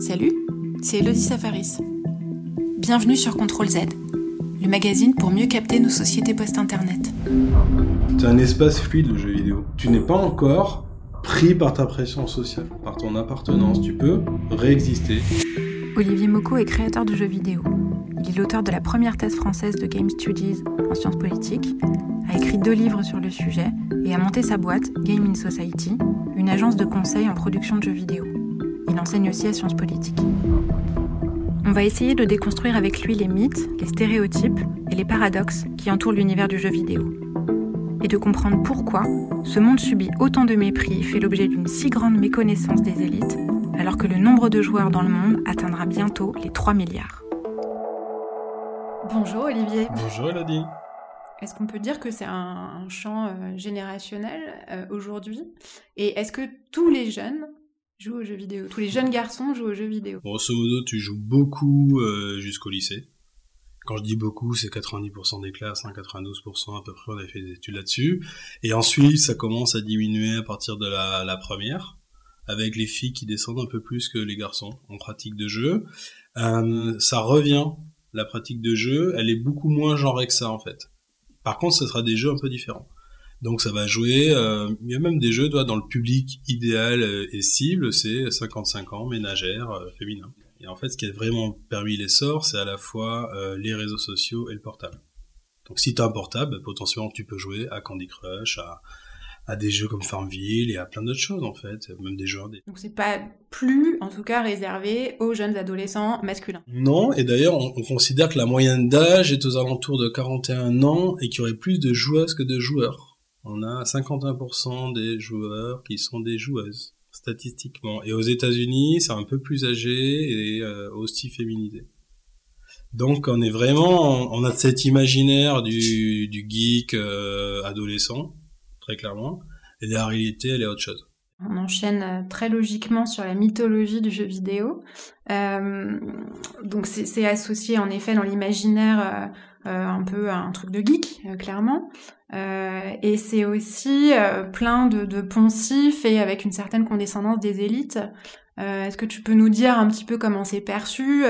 Salut, c'est Elodie Safaris. Bienvenue sur Contrôle Z, le magazine pour mieux capter nos sociétés post-internet. C'est un espace fluide le jeu vidéo. Tu n'es pas encore pris par ta pression sociale, par ton appartenance. Tu peux réexister. Olivier Mocco est créateur de jeux vidéo. Il est l'auteur de la première thèse française de Game Studies en sciences politiques, a écrit deux livres sur le sujet et a monté sa boîte Game in Society, une agence de conseil en production de jeux vidéo. Il enseigne aussi à sciences politiques. On va essayer de déconstruire avec lui les mythes, les stéréotypes et les paradoxes qui entourent l'univers du jeu vidéo. Et de comprendre pourquoi ce monde subit autant de mépris et fait l'objet d'une si grande méconnaissance des élites, alors que le nombre de joueurs dans le monde atteindra bientôt les 3 milliards. Bonjour Olivier. Bonjour Elodie. Est-ce qu'on peut dire que c'est un, champ euh, générationnel euh, aujourd'hui? Et est-ce que tous les jeunes jouent aux jeux vidéo Tous les jeunes garçons jouent aux jeux vidéo Grosso modo, tu joues beaucoup euh, jusqu'au lycée. Quand je dis beaucoup, c'est 90% des classes, 92% à peu près, on a fait des études là-dessus. Et ensuite, ça commence à diminuer à partir de la, première, avec les filles qui descendent un peu plus que les garçons en pratique de jeu. Euh, ça revient, la pratique de jeu, elle est beaucoup moins genrée que ça en fait. Par contre, ce sera des jeux un peu différents. Donc ça va jouer, euh, il y a même des jeux toi, dans le public idéal euh, et cible, c'est 55 ans, ménagère, euh, féminin. Et en fait, ce qui a vraiment permis l'essor, c'est à la fois les réseaux sociaux et le portable. Donc si tu as un portable, potentiellement tu peux jouer à Candy Crush, à, à des jeux comme Farmville et à plein d'autres choses en fait, même des jeux Donc c'est pas plus, en tout cas, réservé aux jeunes adolescents masculins. Non, et d'ailleurs on, on, considère que la moyenne d'âge est aux alentours de 41 ans et qu'il y aurait plus de joueuses que de joueurs on a 51% des joueurs qui sont des joueuses, statistiquement. Et aux États-Unis, c'est un peu plus âgé et euh, aussi féminisé. Donc on est vraiment, on a cet imaginaire du, geek euh, adolescent, très clairement, et la réalité, elle est autre chose. On enchaîne euh, très logiquement sur la mythologie du jeu vidéo. Donc c'est associé en effet dans l'imaginaire un peu un truc de geek, clairement. et c'est aussi plein de, de, poncifs et avec une certaine condescendance des élites. Est-ce que tu peux nous dire un petit peu comment c'est perçu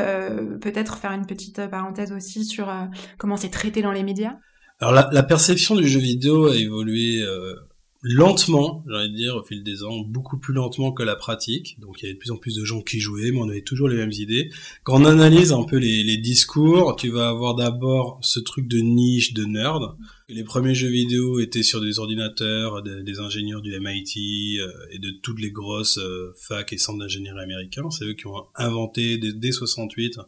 Peut-être faire une petite parenthèse aussi sur comment c'est traité dans les médias? Alors la, la, perception du jeu vidéo a évolué euh, lentement, j'ai envie de dire, au fil des ans, beaucoup plus lentement que la pratique. Donc il y avait de plus en plus de gens qui jouaient, mais on avait toujours les mêmes idées. Quand on analyse un peu les, discours, tu vas avoir d'abord ce truc de niche, de nerd. Les premiers jeux vidéo étaient sur des ordinateurs, des, ingénieurs du MIT euh, et de toutes les grosses euh, facs et centres d'ingénierie américains. C'est eux qui ont inventé dès, 68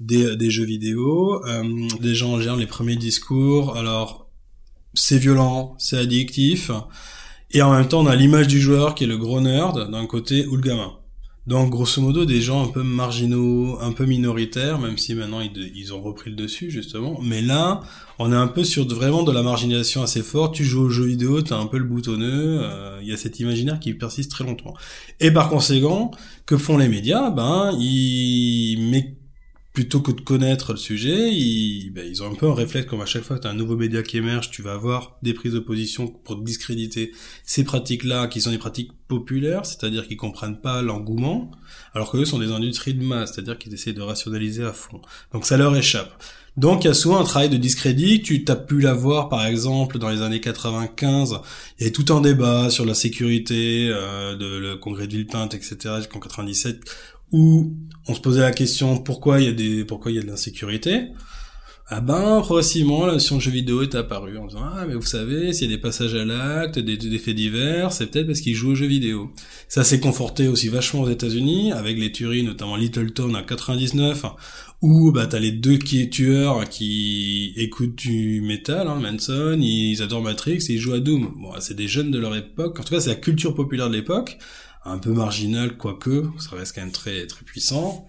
des, des, jeux vidéo. Euh, des gens gèrent les premiers discours. Alors c'est violent, c'est addictif, et en même temps on a l'image du joueur qui est le gros nerd d'un côté ou le gamin. Donc grosso modo des gens un peu marginaux, un peu minoritaires, même si maintenant ils, ont repris le dessus justement. Mais là, on est un peu sur vraiment de la marginalisation assez forte. Tu joues aux jeux vidéo, t'as un peu le boutonneux. Euh, il y a cet imaginaire qui persiste très longtemps. Et par conséquent, que font les médias? Ben ils plutôt que de connaître le sujet, ils, ben, ils ont un peu un réflexe comme à chaque fois que tu as un nouveau média qui émerge, tu vas avoir des prises de position pour discréditer ces pratiques-là qui sont des pratiques populaires, c'est-à-dire qu'ils comprennent pas l'engouement, alors que eux sont des industries de masse, c'est-à-dire qu'ils essaient de rationaliser à fond. Donc ça leur échappe. Donc il y a souvent un travail de discrédit, tu t'as pu l'avoir par exemple dans les années 95, il y avait tout un débat sur la sécurité, euh, de le congrès de Villepinte, etc. jusqu'en 97, où on se posait la question pourquoi il y a des pourquoi il y a de l'insécurité? Ah ben progressivement la notion de jeu vidéo est apparue en disant ah mais vous savez s'il y a des passages à l'acte des, des faits divers c'est peut-être parce qu'ils jouent aux jeux vidéo. Ça s'est conforté aussi vachement aux États-Unis avec les tueries notamment Littleton en 99 où bah t'as les deux qui tueurs qui écoutent du métal hein, Manson ils adorent Matrix ils jouent à Doom. Bon c'est des jeunes de leur époque en tout cas c'est la culture populaire de l'époque un peu marginal, quoique, ça reste quand même très très puissant.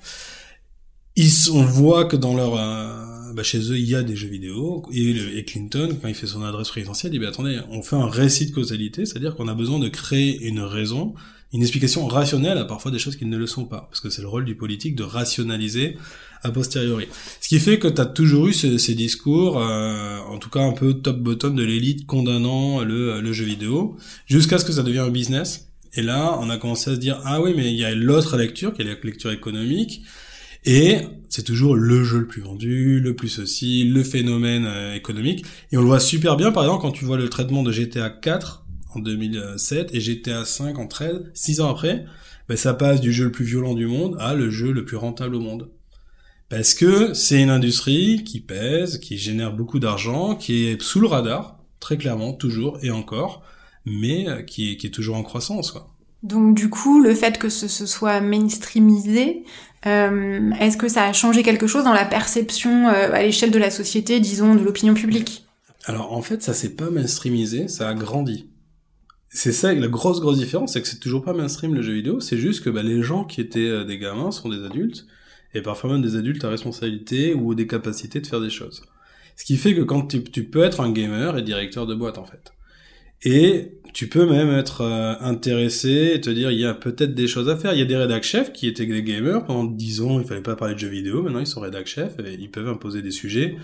Ils, on voit que dans leur, euh, bah chez eux, il y a des jeux vidéo. Et, Clinton, quand il fait son adresse présidentielle, il dit, bah, attendez, on fait un récit de causalité, c'est-à-dire qu'on a besoin de créer une raison, une explication rationnelle à parfois des choses qui ne le sont pas. Parce que c'est le rôle du politique de rationaliser a posteriori. Ce qui fait que tu as toujours eu ces, discours, euh, en tout cas un peu top-bottom de l'élite condamnant le, le jeu vidéo, jusqu'à ce que ça devienne un business Et là, on a commencé à se dire, ah oui, mais il y a l'autre lecture, qui est la lecture économique, et c'est toujours le jeu le plus vendu, le plus ceci, le phénomène euh, économique. Et on le voit super bien, par exemple, quand tu vois le traitement de GTA 4 en 2007 et GTA 5 en 13, 6 ans après, ben, ça passe du jeu le plus violent du monde à le jeu le plus rentable au monde. Parce que c'est une industrie qui pèse, qui génère beaucoup d'argent, qui est sous le radar, très clairement, toujours et encore, mais euh, qui est, qui est toujours en croissance. Quoi. Donc du coup, le fait que ce, ce soit mainstreamisé, euh, est-ce que ça a changé quelque chose dans la perception euh, à l'échelle de la société, disons, de l'opinion publique? Alors en fait, ça s'est pas mainstreamisé, ça a grandi. C'est ça, la grosse grosse différence, c'est que c'est toujours pas mainstream le jeu vidéo, c'est juste que bah, les gens qui étaient euh, des gamins sont des adultes, et parfois même des adultes à responsabilité ou des capacités de faire des choses. Ce qui fait que quand tu, tu peux être un gamer et directeur de boîte en fait. Et tu peux même être euh, intéressé et te dire il y a peut-être des choses à faire. Il y a des rédac chefs qui étaient des gamers pendant 10 ans, il fallait pas parler de jeux vidéo. Maintenant ils sont rédac chefs et ils peuvent imposer des sujets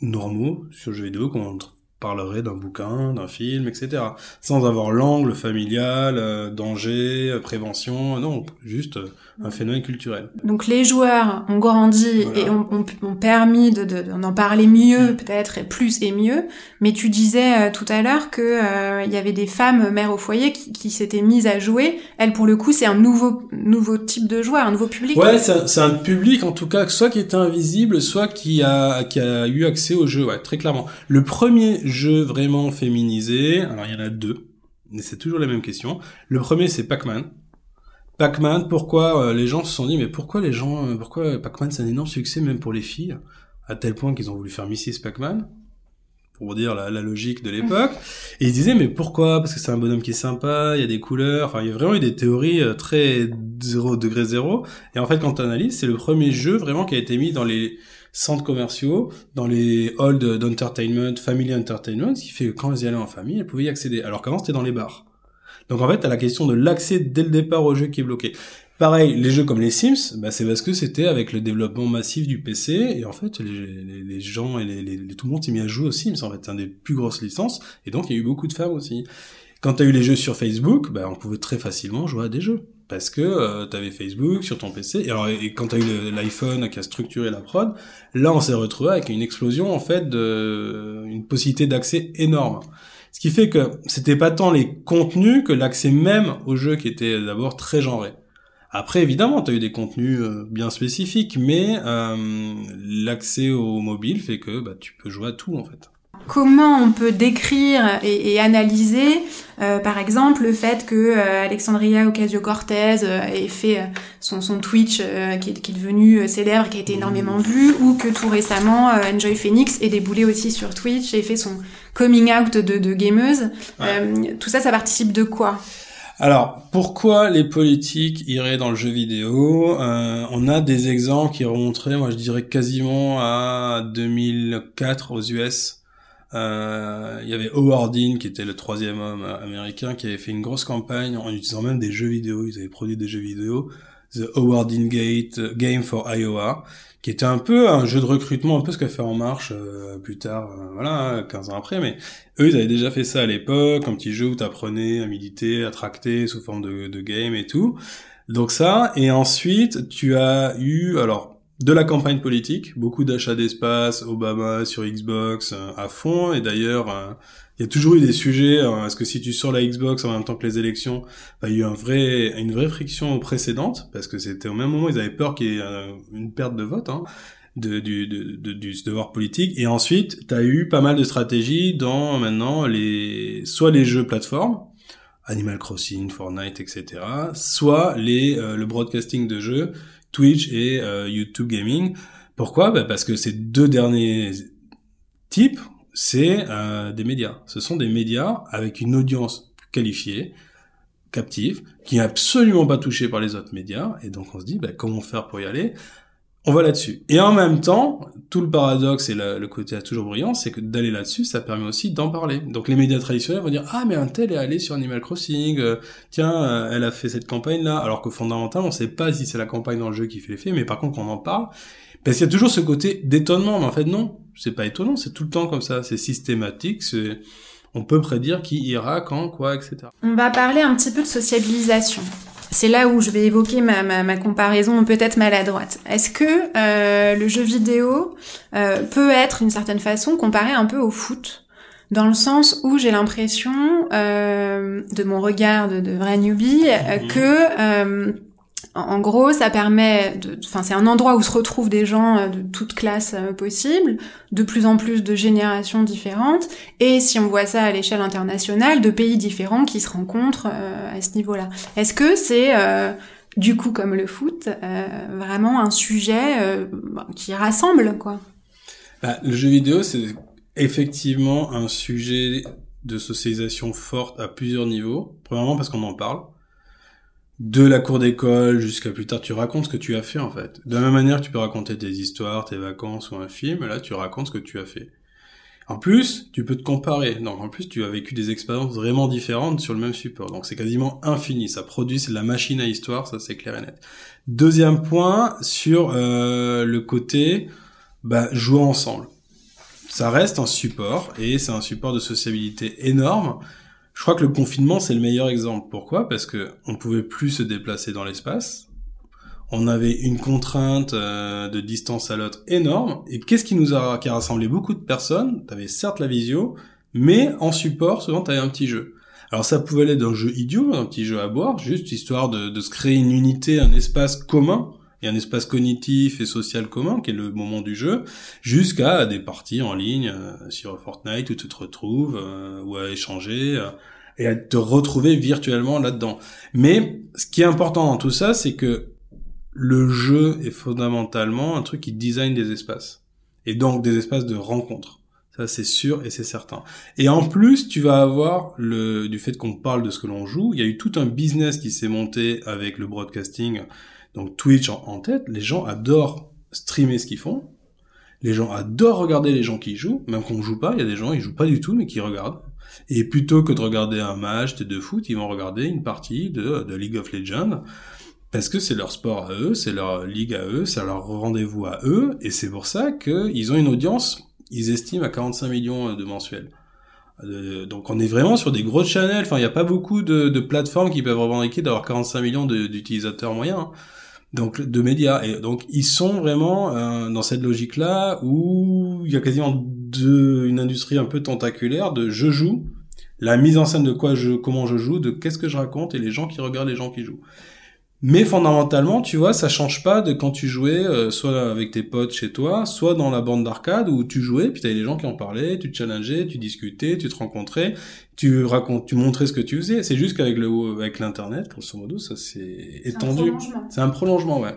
normaux sur le jeu vidéo qu'on parlerait d'un bouquin, d'un film, etc. Sans avoir l'angle familial, euh, danger, euh, prévention, non, juste euh, un phénomène culturel. Donc les joueurs ont grandi et ont, ont, permis de, d'en parler mieux, mm. peut-être, et plus et mieux. Mais tu disais tout à l'heure que il y avait des femmes mères au foyer qui, qui s'étaient mises à jouer. Elles, pour le coup, c'est un nouveau nouveau type de joueur, un nouveau public. Ouais, c'est, c'est un public en tout cas, soit qui était invisible, soit qui a qui a eu accès au jeu. Ouais, très clairement. Le premier jeux vraiment féminisés, alors il y en a deux, mais c'est toujours la même question. Le premier c'est Pac-Man. Pac-Man, pourquoi euh, les gens se sont dit mais pourquoi les gens, euh, pourquoi Pac-Man c'est un énorme succès même pour les filles, à tel point qu'ils ont voulu faire Mrs. Pac-Man pour dire la, logique de l'époque. Et ils disaient, mais pourquoi? Parce que c'est un bonhomme qui est sympa, il y a des couleurs, enfin, il y a vraiment eu des théories euh, très zéro degré zéro. Et en fait, quand tu analyses, c'est le premier jeu vraiment qui a été mis dans les centres commerciaux, dans les halls d'entertainment, family entertainment, ce qui fait que quand ils y allaient en famille, elles pouvaient y accéder. Alors qu'avant, c'était dans les bars. Donc en fait, t'as la question de l'accès dès le départ au jeu qui est bloqué. Pareil, les jeux comme les Sims, bah, c'est parce que c'était avec le développement massif du PC, et en fait, les, gens et les, tout le monde s'est mis à jouer aux Sims, en fait, c'est un des plus grosses licences, et donc il y a eu beaucoup de femmes aussi. Quand t'as eu les jeux sur Facebook, bah, on pouvait très facilement jouer à des jeux parce que euh, tu avais Facebook sur ton PC et alors et quand tu as eu l'iPhone qui a structuré la prod, là on s'est retrouvé avec une explosion en fait de une possibilité d'accès énorme. Ce qui fait que c'était pas tant les contenus que l'accès même au jeu qui était d'abord très genré. Après évidemment, tu as eu des contenus euh, bien spécifiques mais euh, l'accès au mobile fait que bah, tu peux jouer à tout en fait. Comment on peut décrire et, analyser, euh, par exemple, le fait que euh, Alexandria Ocasio-Cortez euh, ait fait son, son Twitch qui, est, qui, est, devenu célèbre, qui a été énormément vu, ou que tout récemment Enjoy Phoenix ait déboulé aussi sur Twitch et fait son coming out de, de gameuse. tout ça, ça participe de quoi? Alors, pourquoi les politiques iraient dans le jeu vidéo? On a des exemples qui remonteraient, moi je dirais quasiment à 2004 aux US. Euh, il y avait Howard Dean, qui était le troisième homme américain, qui avait fait une grosse campagne en utilisant même des jeux vidéo. Ils avaient produit des jeux vidéo. The Howard Dean Gate euh, Game for Iowa, qui était un peu un jeu de recrutement, un peu ce qu'a fait En Marche euh, plus tard, voilà, 15 ans après. Mais eux, ils avaient déjà fait ça à l'époque, un petit jeu où t'apprenais à militer, à tracter sous forme de, de game et tout. Donc ça, et ensuite, tu as eu, alors, de la campagne politique, beaucoup d'achats d'espace, Obama sur Xbox euh, à fond, et d'ailleurs, euh, il y a toujours eu des sujets, euh, est-ce que si tu sors la Xbox en même temps que les élections, bah, il y a eu un vrai, une vraie friction précédente, parce que c'était au même moment, ils avaient peur qu'il y ait une perte de vote, hein, de, du, de, de, du devoir politique, et ensuite, tu as eu pas mal de stratégies dans maintenant les, soit les jeux plateformes, Animal Crossing, Fortnite, etc., soit les, le broadcasting de jeux, Twitch et euh, YouTube Gaming. Pourquoi? Bah Parce que ces deux derniers types, c'est euh, des médias. Ce sont des médias avec une audience qualifiée, captive, qui est absolument pas touchée par les autres médias. Et donc on se dit, bah, comment faire pour y aller? On va là-dessus. Et en même temps, tout le paradoxe et le côté toujours brillant, c'est que d'aller là-dessus, ça permet aussi d'en parler. Donc les médias traditionnels vont dire ah mais un tel est allé sur Animal Crossing, euh, tiens euh, elle a fait cette campagne là, alors que fondamentalement on sait pas si c'est la campagne dans le jeu qui fait l'effet, mais par contre on en parle, parce qu'il y a toujours ce côté d'étonnement, mais en fait non, c'est pas étonnant, c'est tout le temps comme ça, c'est systématique, on peut prédire qui ira, quand, quoi, etc. On va parler un petit peu de sociabilisation. C'est là où je vais évoquer ma, ma, comparaison peut-être maladroite. Est-ce que euh, le jeu vidéo euh, peut être, d'une certaine façon, comparé un peu au foot? Dans le sens où j'ai l'impression, euh, de mon regard de, de vrai newbie, mhm. que en gros, ça permet, enfin, c'est un endroit où se retrouvent des gens euh, de toutes classes euh, possibles, de plus en plus de générations différentes, et si on voit ça à l'échelle internationale, de pays différents qui se rencontrent euh, à ce niveau-là. Est-ce que c'est du coup, comme le foot, vraiment un sujet qui rassemble, quoi? Bah, Le jeu vidéo, c'est effectivement un sujet de socialisation forte à plusieurs niveaux. Premièrement parce qu'on en parle de la cour d'école jusqu'à plus tard, tu racontes ce que tu as fait en fait. De la même manière tu peux raconter tes histoires, tes vacances ou un film, là tu racontes ce que tu as fait. En plus, tu peux te comparer. Donc en plus, tu as vécu des expériences vraiment différentes sur le même support. Donc c'est quasiment infini. Ça produit, c'est la machine à histoire, ça c'est clair et net. Deuxième point sur euh, le côté bah, jouer ensemble. Ça reste un support et c'est un support de sociabilité énorme je crois que le confinement, c'est le meilleur exemple. Pourquoi? Parce que on pouvait plus se déplacer dans l'espace. On avait une contrainte euh, de distance à l'autre énorme. Et qu'est-ce qui nous a, qui a rassemblé beaucoup de personnes? T'avais certes la visio, mais en support, souvent t'avais un petit jeu. Alors ça pouvait aller d'un jeu idiot, un petit jeu à boire, juste histoire de, de se créer une unité, un espace commun et un espace cognitif et social commun, qui est le moment du jeu, jusqu'à des parties en ligne euh, sur Fortnite où tu te retrouves, euh, ou à échanger, euh, et à te retrouver virtuellement là-dedans. Mais ce qui est important dans tout ça, c'est que le jeu est fondamentalement un truc qui design des espaces. Et donc des espaces de rencontre. Ça, c'est sûr et c'est certain. Et en plus, tu vas avoir le, du fait qu'on parle de ce que l'on joue, il y a eu tout un business qui s'est monté avec le broadcasting donc Twitch en, tête, les gens adorent streamer ce qu'ils font. Les gens adorent regarder les gens qui jouent, même qu'on joue pas, il y a des gens ils jouent pas du tout mais qui regardent. Et plutôt que de regarder un match de foot, ils vont regarder une partie de, League of Legends parce que c'est leur sport à eux, c'est leur ligue à eux, c'est leur rendez-vous à eux, et c'est pour ça qu'ils ont une audience, ils estiment à 45 millions de mensuels. Euh, donc on est vraiment sur des gros channels, enfin il n'y a pas beaucoup de, de, plateformes qui peuvent revendiquer d'avoir 45 millions d'utilisateurs moyens. Hein donc de médias. Et donc ils sont vraiment euh, dans cette logique là où il y a quasiment une industrie un peu tentaculaire de je joue la mise en scène de quoi je comment je joue de qu'est-ce que je raconte et les gens qui regardent les gens qui jouent mais fondamentalement, tu vois, ça change pas de quand tu jouais euh, soit avec tes potes chez toi, soit dans la bande d'arcade où tu jouais, puis t'avais des gens qui en parlaient, tu te challengeais, tu discutais, tu te rencontrais, tu racontes, tu montrais ce que tu faisais. C'est juste qu'avec le avec l'internet, grosso modo, ça s'est étendu. C'est un prolongement, ouais.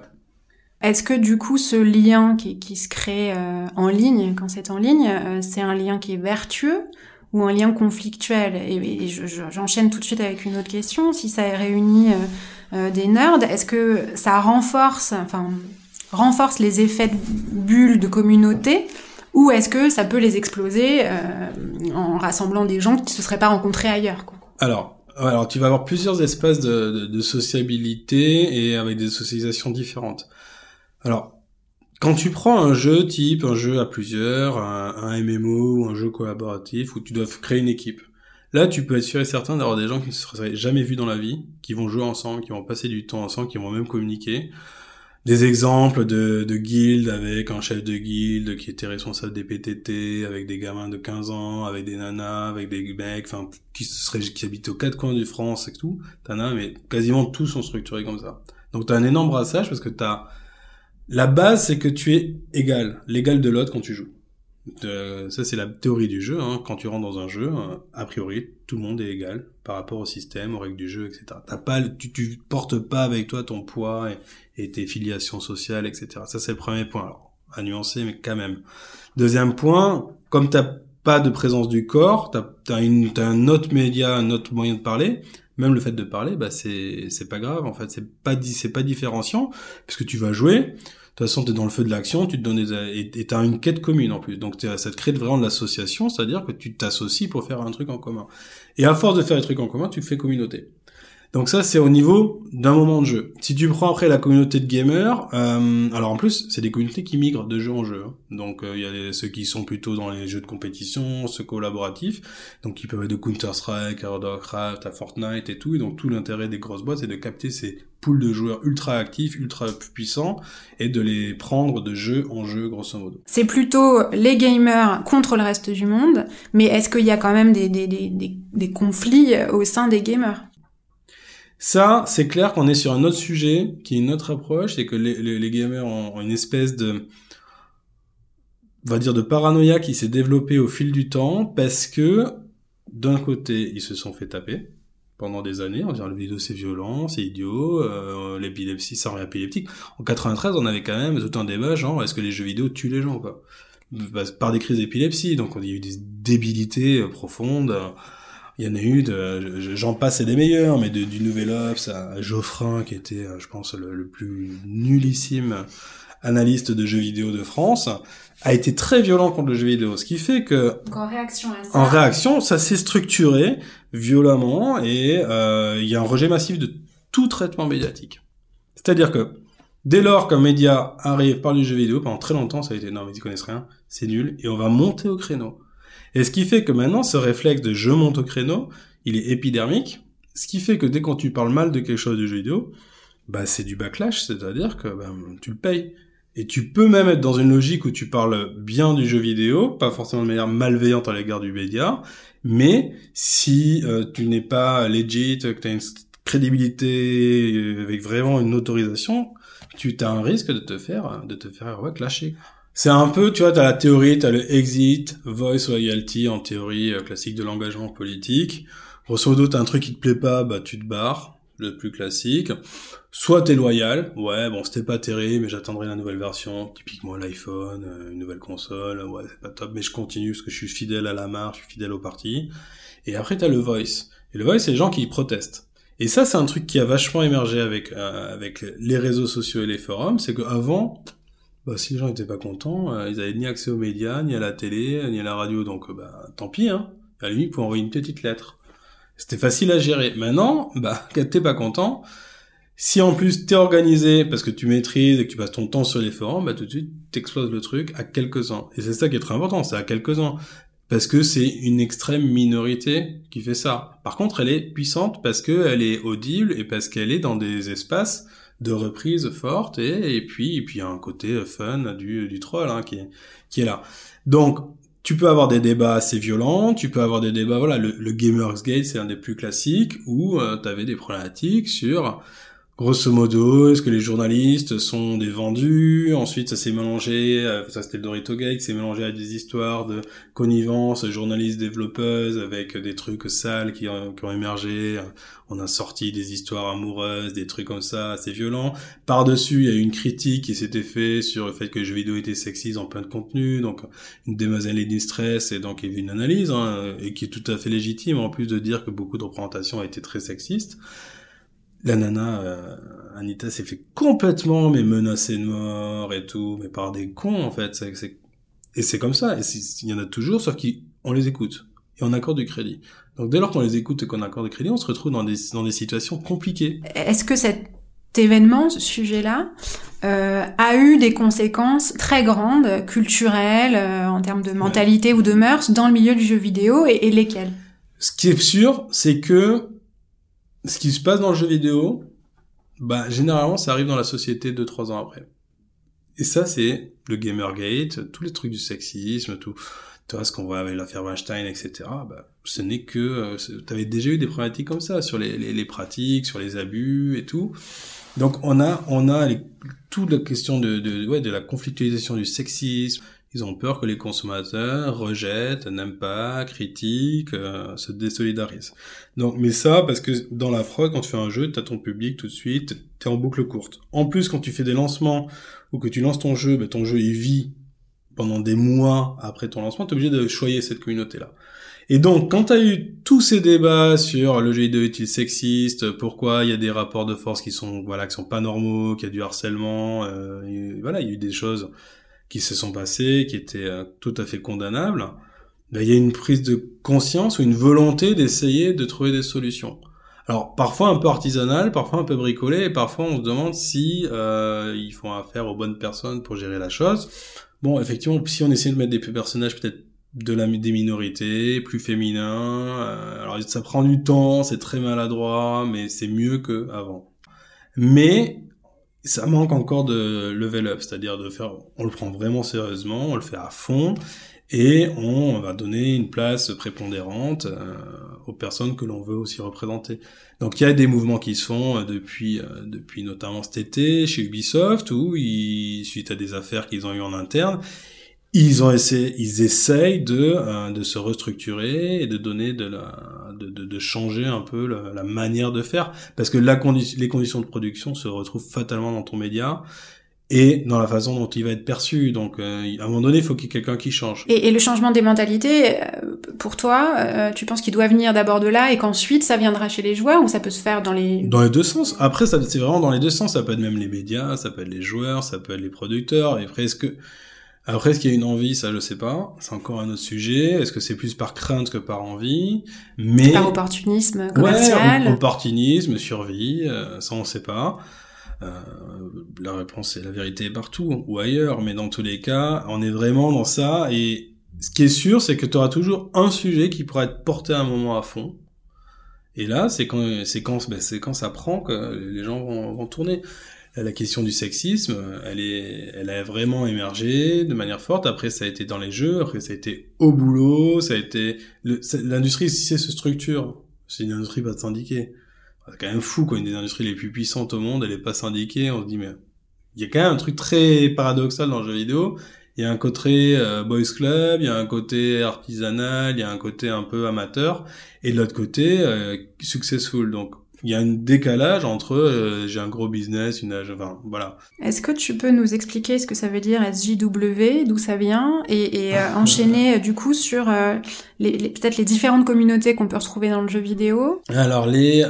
Est-ce que du coup ce lien qui, qui se crée euh, en ligne, quand c'est en ligne, euh, c'est un lien qui est vertueux ou un lien conflictuel? Et, j'enchaîne tout de suite avec une autre question. Si ça réunit euh, des nerds, est-ce que ça renforce, enfin, renforce les effets de bulles de communauté ou est-ce que ça peut les exploser euh, en rassemblant des gens qui se seraient pas rencontrés ailleurs quoi? Alors, alors tu vas avoir plusieurs espaces de, de, sociabilité et avec des socialisations différentes. Alors, quand tu prends un jeu type un jeu à plusieurs, un, un MMO ou un jeu collaboratif où tu dois créer une équipe, Là, tu peux être sûr et certain d'avoir des gens qui ne se seraient jamais vus dans la vie, qui vont jouer ensemble, qui vont passer du temps ensemble, qui vont même communiquer. Des exemples de, de guildes avec un chef de guilde qui était responsable des PTT, avec des gamins de 15 ans, avec des nanas, avec des mecs, enfin, qui seraient, qui habitent aux quatre coins du France et tout. T'en as, mais quasiment tous sont structurés comme ça. Donc t'as un énorme brassage parce que t'as, la base c'est que tu es égal, l'égal de l'autre quand tu joues ça, c'est la théorie du jeu. Hein. Quand tu rentres dans un jeu, a priori, tout le monde est égal par rapport au système, aux règles du jeu, etc. T'as pas, tu, tu portes pas avec toi ton poids et, tes filiations sociales, etc. Ça, c'est le premier point. À nuancer, mais quand même. Deuxième point, comme t'as pas de présence du corps, t'as as, un autre média, un autre moyen de parler. Même le fait de parler, bah c'est c'est pas grave en fait, c'est pas c'est pas différenciant puisque tu vas jouer toute façon, tu es dans le feu de l'action, tu te donnes des, et tu as une quête commune en plus. Donc ça te crée vraiment de l'association, c'est-à-dire que tu t'associes pour faire un truc en commun. Et à force de faire des trucs en commun, tu fais communauté. Donc ça, c'est au niveau d'un moment de jeu. Si tu prends après la communauté de gamers, euh, alors en plus, c'est des communautés qui migrent de jeu en jeu. Hein. Donc euh, il y a ceux qui sont plutôt dans les jeux de compétition, ceux collaboratifs, donc qui peuvent être de Counter-Strike, à Warcraft, à Fortnite et tout. Et donc tout l'intérêt des grosses boîtes, c'est de capter ces poules de joueurs ultra actifs, ultra puissants, et de les prendre de jeu en jeu, grosso modo. C'est plutôt les gamers contre le reste du monde, mais est-ce qu'il y a quand même des, des, des, des conflits au sein des gamers? Ça, c'est clair qu'on est sur un autre sujet, qui est une autre approche, c'est que les, gamers ont, une espèce de, on va dire, de paranoïa qui s'est développée au fil du temps, parce que, d'un côté, ils se sont fait taper pendant des années, en disant le vidéo c'est violent, c'est idiot, euh, l'épilepsie ça rend épileptique. En 93, on avait quand même tout un débat, genre, est-ce que les jeux vidéo tuent les gens, quoi? Bah, Par des crises d'épilepsie, donc il y a eu des débilités profondes, il y en a eu de, j'en passe et des meilleurs, mais de, du Nouvel Ops à Geoffrin, qui était, je pense, le, plus nullissime analyste de jeux vidéo de France, a été très violent contre le jeu vidéo. Ce qui fait que... en réaction à ça... En réaction, ça s'est structuré violemment et euh, il y a un rejet massif de tout traitement médiatique. C'est-à-dire que dès lors qu'un média arrive par le jeu vidéo, pendant très longtemps, ça a été non, mais ils connaissent rien, c'est nul, et on va monter au créneau. Et ce qui fait que maintenant, ce réflexe de je monte au créneau, il est épidermique. Ce qui fait que dès quand tu parles mal de quelque chose de jeu vidéo, bah c'est du backlash, c'est-à-dire que bah, tu le payes. Et tu peux même être dans une logique où tu parles bien du jeu vidéo, pas forcément de manière malveillante à l'égard du média, mais si euh, tu n'es pas legit, que tu as une crédibilité euh, avec vraiment une autorisation, tu as un risque de te faire de te faire clasher. C'est un peu, tu vois, t'as la théorie, t'as le exit, voice loyalty en théorie euh, classique de l'engagement politique. Grosso modo, t'as un truc qui te plaît pas, bah tu te barres, le plus classique. Soit t'es loyal, ouais, bon, c'était pas terrible, mais j'attendrai la nouvelle version, typiquement l'iPhone, euh, une nouvelle console, ouais, c'est pas top, mais je continue parce que je suis fidèle à la marque, je suis fidèle au parti. Et après, t'as le voice. Et le voice, c'est les gens qui protestent. Et ça, c'est un truc qui a vachement émergé avec euh, avec les réseaux sociaux et les forums, c'est qu'avant, bah, si les gens n'étaient pas contents, euh, ils avaient ni accès aux médias, ni à la télé, ni à la radio, donc euh, bah tant pis, hein. À la limite, pour envoyer une petite lettre. C'était facile à gérer. Maintenant, bah, quand t'es pas content, si en plus t'es organisé parce que tu maîtrises et que tu passes ton temps sur les forums, bah tout de suite t'exploses le truc à quelques-uns. Et c'est ça qui est très important, c'est à quelques-uns. Parce que c'est une extrême minorité qui fait ça. Par contre, elle est puissante parce qu'elle est audible et parce qu'elle est dans des espaces de reprise forte et, et puis et puis un côté fun du, du troll hein, qui, est, qui est là. Donc tu peux avoir des débats assez violents, tu peux avoir des débats, voilà, le, le Gamers Gate c'est un des plus classiques où euh, tu avais des problématiques sur grosso modo, est-ce que les journalistes sont des vendus? Ensuite, ça s'est mélangé, euh, ça c'était le Dorito Gate, c'est mélangé à des histoires de connivence, journalistes développeuses, avec des trucs sales qui ont, qui ont émergé. On a sorti des histoires amoureuses, des trucs comme ça, assez violents. Par-dessus, il y a eu une critique qui s'était fait sur le fait que les jeux vidéo étaient sexistes en plein de contenu, donc une démoiselle et stress, et donc il y a eu une analyse, hein, et qui est tout à fait légitime, en plus de dire que beaucoup de représentations été très sexistes la nana euh, Anita s'est fait complètement mais menacée de mort et tout, mais par des cons en fait. C'est, et c'est comme ça. Et il y en a toujours, sauf qu'on les écoute et on accorde du crédit. Donc dès lors qu'on les écoute et qu'on accorde du crédit, on se retrouve dans des dans des situations compliquées. Est-ce que cet événement, ce sujet-là, euh, a eu des conséquences très grandes, culturelles, euh, en termes de mentalité ou de mœurs, dans le milieu du jeu vidéo, et, et lesquelles? Ce qui est sûr, c'est que ce qui se passe dans le jeu vidéo, bah, généralement, ça arrive dans la société deux, trois ans après. Et ça, c'est le Gamergate, tous les trucs du sexisme, tout, tu vois, ce qu'on voit avec l'affaire Weinstein, etc. Bah, ce n'est que, euh, tu avais déjà eu des problématiques comme ça, sur les, les, les, pratiques, sur les abus et tout. Donc, on a, on a les, toute la question de, de, ouais, de la conflictualisation du sexisme, ils ont peur que les consommateurs rejettent, n'aiment pas, critiquent, euh, se désolidarisent. Donc, mais ça, parce que dans la fraude, quand tu fais un jeu, tu as ton public tout de suite, tu es en boucle courte. En plus, quand tu fais des lancements ou que tu lances ton jeu, ben, ton jeu il vit pendant des mois après ton lancement, tu es obligé de choyer cette communauté-là. Et donc, quand tu as eu tous ces débats sur le jeu vidéo est-il sexiste, pourquoi il y a des rapports de force qui sont voilà qui sont pas normaux, qu'il y a du harcèlement, euh, voilà, il y a eu des choses qui se sont passées, qui étaient euh, tout à fait condamnables, ben, il y a une prise de conscience ou une volonté d'essayer de trouver des solutions. Alors parfois un peu artisanal, parfois un peu bricolé, et parfois on se demande si euh, ils font affaire aux bonnes personnes pour gérer la chose. Bon, effectivement, si on essaie de mettre des personnages peut-être de la des minorités, plus féminins, euh, alors ça prend du temps, c'est très maladroit, mais c'est mieux que avant. Mais ça manque encore de level up, c'est-à-dire de faire, on le prend vraiment sérieusement, on le fait à fond, et on va donner une place prépondérante euh, aux personnes que l'on veut aussi représenter. Donc il y a des mouvements qui se font euh, depuis euh, depuis notamment cet été chez Ubisoft où ils, suite à des affaires qu'ils ont eues en interne, ils ont essayé, ils essayent de de se restructurer et de donner de la de, de, de changer un peu la, la, manière de faire parce que la condi les conditions de production se retrouvent fatalement dans ton média et dans la façon dont il va être perçu. Donc, euh, à un moment donné, il faut qu'il y ait quelqu'un qui change. Et, et, le changement des mentalités, euh, pour toi, euh, tu penses qu'il doit venir d'abord de là et qu'ensuite ça viendra chez les joueurs ou ça peut se faire dans les... Dans les deux sens. Après, ça, c'est vraiment dans les deux sens. Ça peut être même les médias, ça peut être les joueurs, ça peut être les producteurs. Et après, est-ce que... Après, est-ce qu'il y a une envie? Ça, je sais pas. C'est encore un autre sujet. Est-ce que c'est plus par crainte que par envie? Mais par opportunisme commercial? Ouais, opportunisme, survie. ça, on sait pas. Euh, la réponse est la vérité est partout ou ailleurs, mais dans tous les cas, on est vraiment dans ça. Et ce qui est sûr, c'est que tu auras toujours un sujet qui pourra être porté à un moment à fond. Et là, c'est quand, c'est quand, ben, c'est quand ça prend que les gens vont, vont tourner la question du sexisme, elle est, elle a vraiment émergé de manière forte. Après, ça a été dans les jeux, après ça a été au boulot, ça a été l'industrie si c'est se structure. C'est une industrie pas syndiquée c'est quand même fou, quoi. Une des industries les plus puissantes au monde, elle est pas syndiquée. On se dit, mais il y a quand même un truc très paradoxal dans le jeu vidéo. Il y a un côté euh, boys club, il y a un côté artisanal, il y a un côté un peu amateur, et de l'autre côté euh, successful. Donc il y a un décalage entre euh, j'ai un gros business, une âge, enfin voilà. Est-ce que tu peux nous expliquer ce que ça veut dire SJW, d'où ça vient, et, et euh, enchaîner euh, du coup sur les, les peut-être les différentes communautés qu'on peut retrouver dans le jeu vidéo? Alors les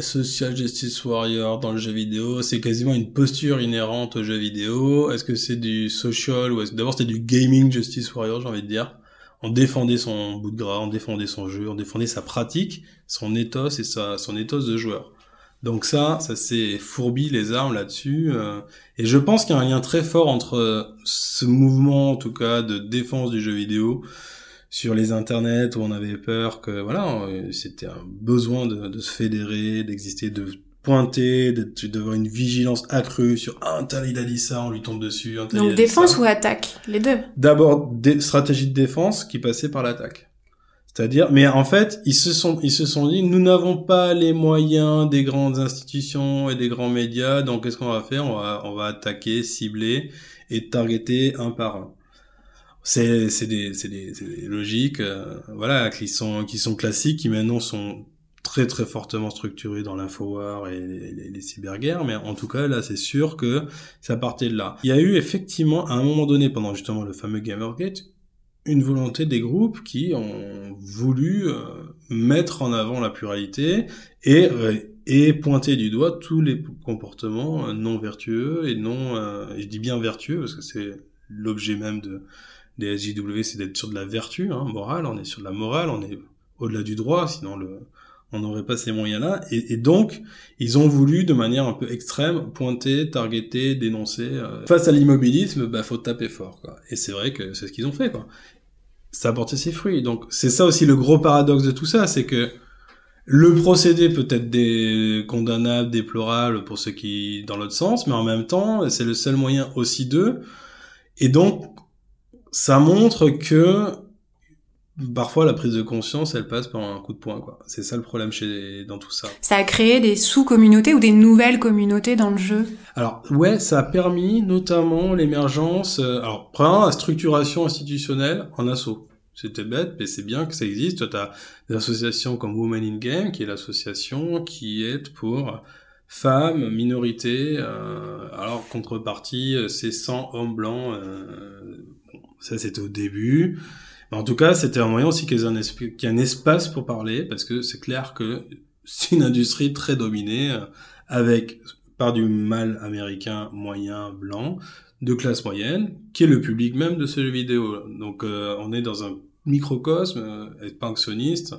Social Justice Warrior dans le jeu vidéo, c'est quasiment une posture inhérente au jeu vidéo. Est-ce que c'est du social ou est-ce que d'abord c'est du gaming Justice Warrior, j'ai envie de dire on défendait son bout de gras, on défendait son jeu, on défendait sa pratique, son ethos et sa, son ethos de joueur. Donc ça, ça s'est fourbi les armes là-dessus. Euh, et je pense qu'il y a un lien très fort entre ce mouvement, en tout cas, de défense du jeu vidéo sur les internets où on avait peur que voilà, euh, c'était un besoin de, de se fédérer, d'exister, de pointer, d'avoir une vigilance accrue sur ah, un tel il a dit ça, on lui tombe dessus. Un tel, Donc défense ou attaque, les deux. D'abord des stratégies de défense qui passaient par l'attaque. C'est-à-dire, mais en fait, ils se sont, ils se sont dit, nous n'avons pas les moyens des grandes institutions et des grands médias, donc qu'est-ce qu'on va faire? On va, on va attaquer, cibler et targeter un par un. C'est, c'est des, c'est des, des, logiques, euh, voilà, qui sont, qui sont classiques, qui maintenant sont très très fortement structuré dans l'infowar et les, les, cyberguerres, mais en tout cas là c'est sûr que ça partait de là. Il y a eu effectivement à un moment donné pendant justement le fameux Gamergate une volonté des groupes qui ont voulu euh, mettre en avant la pluralité et euh, et pointer du doigt tous les comportements euh, non vertueux et non je dis bien vertueux parce que c'est l'objet même de des SJW c'est d'être sur de la vertu hein, morale on est sur de la morale on est au-delà du droit sinon le on n'aurait pas ces moyens-là. Et, donc, ils ont voulu, de manière un peu extrême, pointer, targeter, dénoncer. Euh, face à l'immobilisme, bah faut taper fort. Quoi. Et c'est vrai que c'est ce qu'ils ont fait. Quoi. Ça a porté ses fruits. Donc, c'est ça aussi le gros paradoxe de tout ça, c'est que le procédé peut être des condamnable, déplorable pour ceux qui dans l'autre sens, mais en même temps, c'est le seul moyen aussi d'eux. Et donc, ça montre que Parfois, la prise de conscience, elle passe par un coup de poing, quoi. C'est ça le problème chez, dans tout ça. Ça a créé des sous-communautés ou des nouvelles communautés dans le jeu? Alors, ouais, ça a permis notamment l'émergence, euh, alors, premièrement, la structuration institutionnelle en assaut. C'était bête, mais c'est bien que ça existe. Tu as des associations comme Women in Game, qui est l'association qui est pour femmes, minorités, euh, alors contrepartie, euh, c'est 100 hommes blancs. Euh, ça, c'était au début. En tout cas, c'était un moyen aussi qu'il y, ait un espace pour parler, parce que c'est clair que c'est une industrie très dominée, euh, avec par du mal américain moyen blanc, de classe moyenne, qui est le public même de ce jeu vidéo. Donc euh, on est dans un microcosme, euh, expansionniste.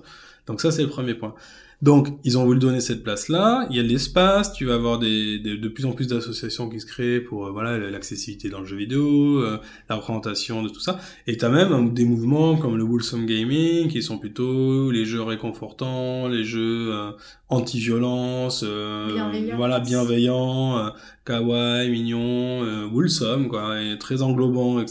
Donc ça c'est le premier point. Donc, ils ont voulu donner cette place-là. Il y a de l'espace. Tu vas avoir des, de plus en plus d'associations qui se créent pour euh, voilà l'accessibilité dans le jeu vidéo, euh, la représentation de tout ça. Et tu as même hein, des mouvements comme le Wholesome Gaming qui sont plutôt les jeux réconfortants, les jeux euh, anti-violence, voilà bienveillants, kawaii, mignon, wholesome quoi, et très englobant.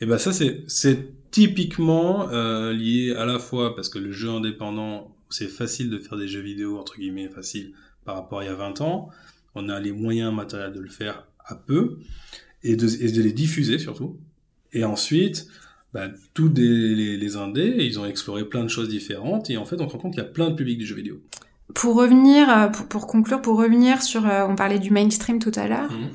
Et ben ça c'est c'est typiquement lié à la fois parce que le jeu indépendant c'est facile de faire des jeux vidéo, entre guillemets, facile par rapport à il y a 20 ans. On a les moyens matériels de le faire à peu et de, les diffuser surtout. Et ensuite, bah, tous les, les, indés, ils ont exploré plein de choses différentes et en fait, on se rend compte qu'il y a plein de publics du jeu vidéo. Pour revenir, euh, pour, conclure, pour revenir sur, euh, on parlait du mainstream tout à l'heure. Mmh.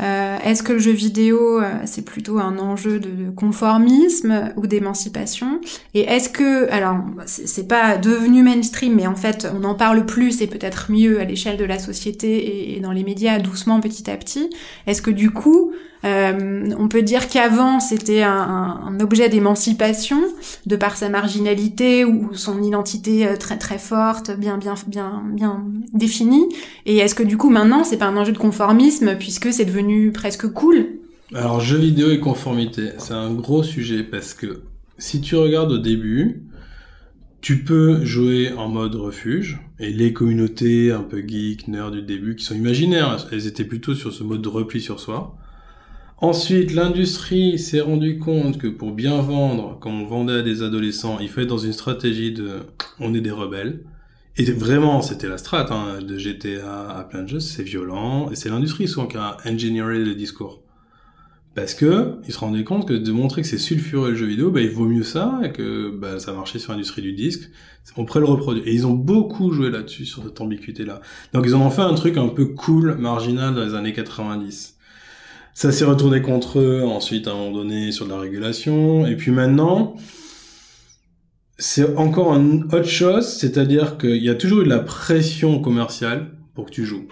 Euh, est-ce que le jeu vidéo, euh, c'est plutôt un enjeu de conformisme ou d'émancipation? Et est-ce que, alors, c'est pas devenu mainstream, mais en fait, on en parle plus et peut-être mieux à l'échelle de la société et dans les médias, doucement, petit à petit. Est-ce que du coup, euh, on peut dire qu'avant c'était un, objet d'émancipation de par sa marginalité ou son identité euh, très très forte, bien bien bien bien définie. Et est-ce que du coup maintenant c'est pas un enjeu de conformisme puisque c'est devenu presque cool? Alors jeux vidéo et conformité, c'est un gros sujet parce que si tu regardes au début, tu peux jouer en mode refuge, et les communautés un peu geek, nerd du début, qui sont imaginaires, elles étaient plutôt sur ce mode de repli sur soi. Ensuite, l'industrie s'est rendu compte que pour bien vendre, comme on vendait à des adolescents, il fallait être dans une stratégie de on est des rebelles. Et vraiment, c'était la strat hein, de GTA à plein de jeux, c'est violent, et c'est l'industrie souvent qui a ingénieré le discours. Parce que ils se rendaient compte que de montrer que c'est sulfureux le jeu vidéo, bah, il vaut mieux ça, et que bah, ça marchait sur l'industrie du disque, on pourrait le reproduire. Et ils ont beaucoup joué là-dessus, sur cette ambiguïté-là. Donc ils en ont fait un truc un peu cool, marginal dans les années 90. Ça s'est retourné contre eux ensuite à un moment donné sur la régulation. Et puis maintenant, c'est encore une autre chose, c'est-à-dire qu'il y a toujours eu de la pression commerciale pour que tu joues.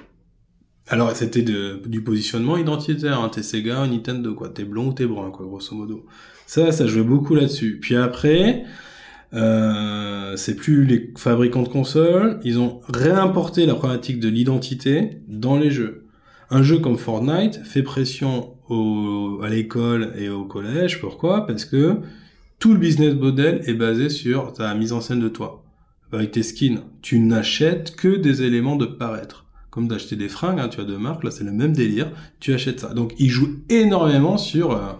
Alors c'était du positionnement identitaire, hein, t'es Sega Nintendo, quoi. T'es blond ou t'es brun, quoi, grosso modo. Ça, ça jouait beaucoup là-dessus. Puis après, euh, c'est plus les fabricants de consoles, ils ont réimporté la problématique de l'identité dans les jeux. Un jeu comme Fortnite fait pression au, à l'école et au collège. Pourquoi? Parce que tout le business model est basé sur ta mise en scène de toi. Avec tes skins, tu n'achètes que des éléments de paraître. Comme d'acheter des fringues, hein, tu as deux marques, là c'est le même délire, tu achètes ça. Donc ils jouent énormément sur euh,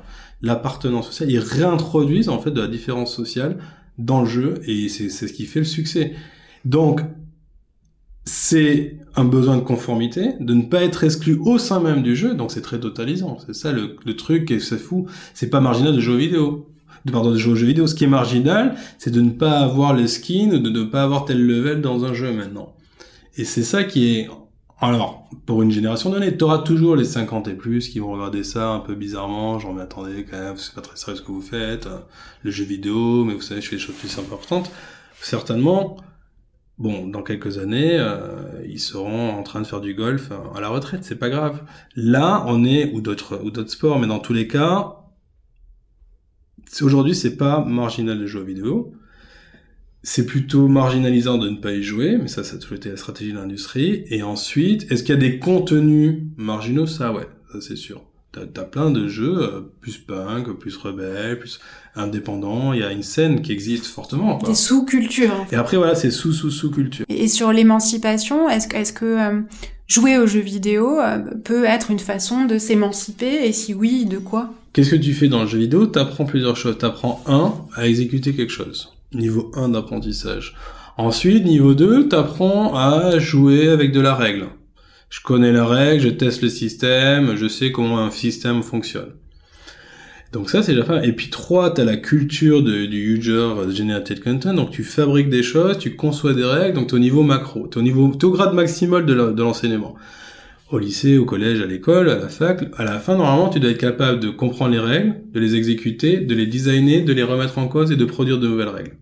l'appartenance sociale, ils réintroduisent en fait de la différence sociale dans le jeu et c'est ce qui fait le succès. Donc c'est un besoin de conformité, de ne pas être exclu au sein même du jeu, donc c'est très totalisant. C'est ça le, truc, et c'est fou. C'est pas marginal de jouer aux vidéo. De, pardon, de jouer aux jeux vidéo. Ce qui est marginal, c'est de ne pas avoir les skins, de ne pas avoir tel level dans un jeu maintenant. Et c'est ça qui est... Alors, pour une génération donnée, t'auras toujours les 50 et plus qui vont regarder ça un peu bizarrement, genre mais attendez quand même, c'est pas très sérieux ce que vous faites, le jeu vidéo, mais vous savez, je fais des choses plus importantes. Certainement, Bon, dans quelques années, euh, ils seront en train de faire du golf à la retraite, c'est pas grave. Là, on est ou d'autres ou d'autres sports, mais dans tous les cas, aujourd'hui, c'est pas marginal de jouer aux vidéo. C'est plutôt marginalisant de ne pas y jouer, mais ça, ça a toujours été la stratégie de l'industrie. Et ensuite, est-ce qu'il y a des contenus marginaux? Ça, ouais, c'est sûr. T'as as plein de jeux euh, plus punk, plus rebelles, plus indépendants. Il y a une scène qui existe fortement. Des sous-cultures. Et après voilà, c'est sous sous sous culture. Et sur l'émancipation, est-ce que est-ce que euh, jouer aux jeux vidéo euh, peut être une façon de s'émanciper? Et si oui, de quoi? Qu'est-ce que tu fais dans le jeu vidéo? T'apprends plusieurs choses. T'apprends un à exécuter quelque chose. Niveau 1 d'apprentissage. Ensuite, niveau 2, t'apprends à jouer avec de la règle je connais la règle, je teste le système, je sais comment un système fonctionne. Donc ça, c'est déjà pas. Et puis trois, tu as la culture de, du user generated content. Donc tu fabriques des choses, tu conçois des règles. Donc tu au niveau macro, tu au niveau, au grade maximal de l'enseignement. au lycée, au collège, à l'école, à la fac, à la fin, normalement, tu dois être capable de comprendre les règles, de les exécuter, de les designer, de les remettre en cause et de produire de nouvelles règles.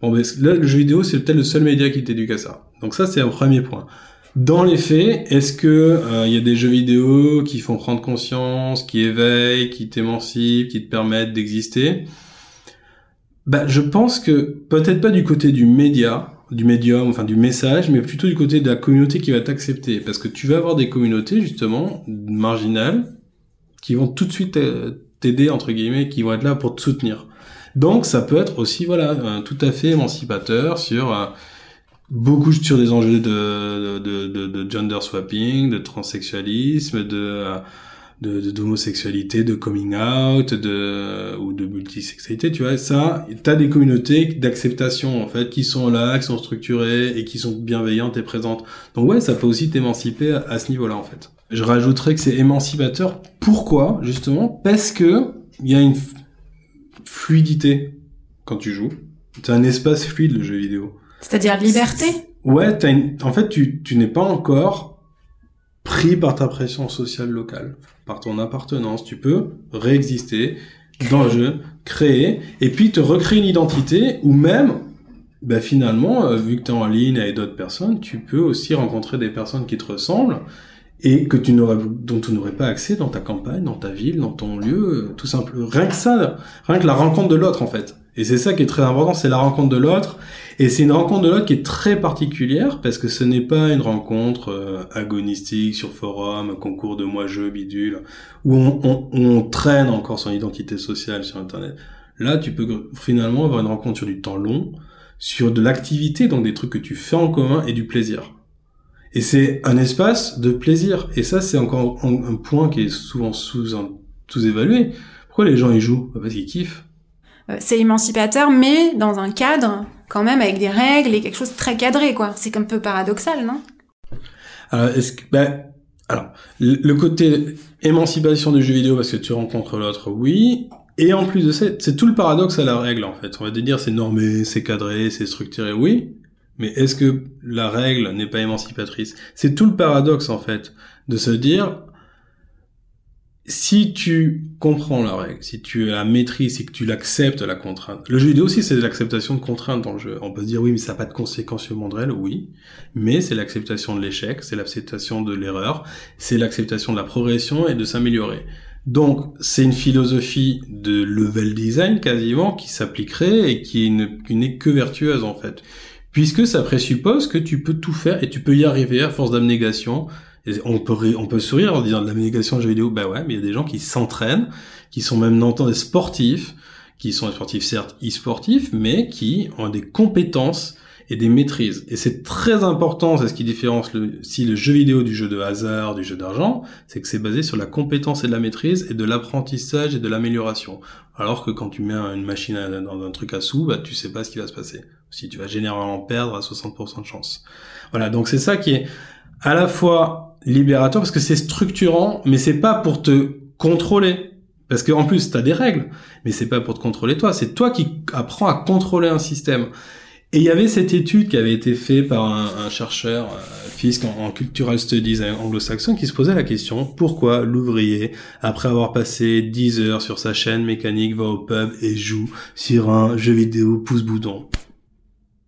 Bon, ben, là, le jeu vidéo, c'est peut-être le seul média qui t'éduque à ça. Donc ça, c'est un premier point. Dans les faits, est-ce que il euh, y a des jeux vidéo qui font prendre conscience, qui éveillent, qui t'émancipent, qui te permettent d'exister? Bah, je pense que peut-être pas du côté du média, du médium, enfin du message, mais plutôt du côté de la communauté qui va t'accepter. Parce que tu vas avoir des communautés, justement, marginales, qui vont tout de suite t'aider, entre guillemets, qui vont être là pour te soutenir. Donc ça peut être aussi, voilà, tout à fait émancipateur sur... Beaucoup sur des enjeux de, de, de, de, gender swapping, de transsexualisme, de de d'homosexualité, de, coming out, de ou de multisexualité, tu vois, ça, t'as des communautés d'acceptation en fait qui sont là, qui sont structurées et qui sont bienveillantes et présentes. Donc ouais, ça peut aussi t'émanciper à, ce niveau-là en fait. Je rajouterais que c'est émancipateur. Pourquoi? Justement parce que il y a une fluidité quand tu joues. C'est un espace fluide le jeu vidéo. C'est-à-dire liberté? Ouais, en fait, tu, n'es pas encore pris par ta pression sociale locale, par ton appartenance. Tu peux réexister dans le jeu, créer, et puis te recréer une identité, ou même, bah finalement, euh, vu que tu es en ligne avec d'autres personnes, tu peux aussi rencontrer des personnes qui te ressemblent, et que tu dont tu n'aurais pas accès dans ta campagne, dans ta ville, dans ton lieu, euh, tout simplement. Rien que ça, rien que la rencontre de l'autre, en fait. Et c'est ça qui est très important, c'est la rencontre de l'autre. Et c'est une rencontre de l'autre qui est très particulière parce que ce n'est pas une rencontre euh, agonistique sur forum, concours de moi-je, bidule, où on, on, on, traîne encore son identité sociale sur Internet. Là, tu peux finalement avoir une rencontre sur du temps long, sur de l'activité, donc des trucs que tu fais en commun et du plaisir. Et c'est un espace de plaisir. Et ça, c'est encore un, point qui est souvent sous-évalué. Pourquoi les gens y jouent? Parce qu'ils kiffent c'est émancipateur, mais dans un cadre, quand même, avec des règles et quelque chose de très cadré, quoi. C'est un peu paradoxal, non? Alors, est-ce que, ben, alors, le côté émancipation du jeu vidéo parce que tu rencontres l'autre, oui. Et en plus de ça, c'est tout le paradoxe à la règle, en fait. On va te dire, c'est normé, c'est cadré, c'est structuré, oui. Mais est-ce que la règle n'est pas émancipatrice? C'est tout le paradoxe, en fait, de se dire, si tu comprends la règle, si tu la maîtrises et que tu l'acceptes la contrainte, le jeu vidéo aussi c'est l'acceptation de contraintes dans le jeu. On peut se dire oui mais ça n'a pas de conséquences sur le monde réel, oui, mais c'est l'acceptation de l'échec, c'est l'acceptation de l'erreur, c'est l'acceptation de la progression et de s'améliorer. Donc c'est une philosophie de level design quasiment qui s'appliquerait et qui n'est que vertueuse en fait, puisque ça présuppose que tu peux tout faire et tu peux y arriver à force d'abnégation, on peut on peut sourire en disant de la négation de jeux vidéo, bah ouais, mais il y a des gens qui s'entraînent, qui sont même dans des sportifs, qui sont des sportifs certes e-sportifs, mais qui ont des compétences et des maîtrises. Et c'est très important, c'est ce qui différencie le, si le jeu vidéo du jeu de hasard, du jeu d'argent, c'est que c'est basé sur la compétence et de la maîtrise et de l'apprentissage et de l'amélioration. Alors que quand tu mets une machine dans un truc à sous, bah tu sais pas ce qui va se passer. Si tu vas généralement perdre à 60% de chance. Voilà, donc c'est ça qui est à la fois libérateur parce que c'est structurant, mais c'est pas pour te contrôler. Parce qu'en plus, tu as des règles, mais c'est pas pour te contrôler toi, c'est toi qui apprends à contrôler un système. Et il y avait cette étude qui avait été faite par un, chercheur euh, fisc en, cultural studies anglo-saxon qui se posait la question pourquoi l'ouvrier, après avoir passé 10 heures sur sa chaîne mécanique, va au pub et joue sur un jeu vidéo pouce-bouton?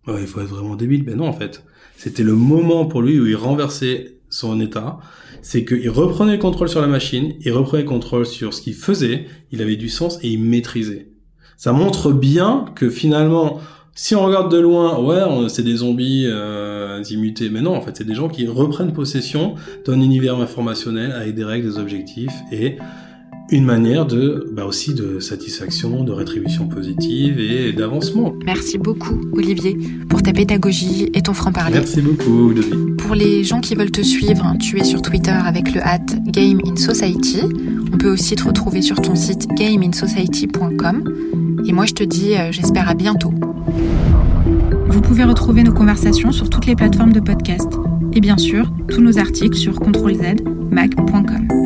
Ouais, Il faut être vraiment débile. Mais non, en fait. C'était le moment pour lui où il renversait son état, c'est qu'il reprenait le contrôle sur la machine, il reprenait le contrôle sur ce qu'il faisait, il avait du sens et il maîtrisait. Ça montre bien que finalement, si on regarde de loin, ouais, c'est des zombies euh, immutés, mais non, en fait, c'est des gens qui reprennent possession d'un univers informationnel avec des règles, des objectifs et une manière de, bah aussi de satisfaction, de rétribution positive et d'avancement. Merci beaucoup, Olivier, pour ta pédagogie et ton franc-parler. Merci beaucoup, Olivier. Pour les gens qui veulent te suivre, tu es sur Twitter avec le hat Game in Society. On peut aussi te retrouver sur ton site gameinsociety.com. Et moi, je te dis, euh, j'espère à bientôt. Vous pouvez retrouver nos conversations sur toutes les plateformes de podcast. Et bien sûr, tous nos articles sur controlzmag.com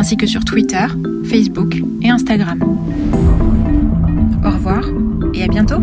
ainsi que sur Twitter, Facebook et Instagram. Au revoir et à bientôt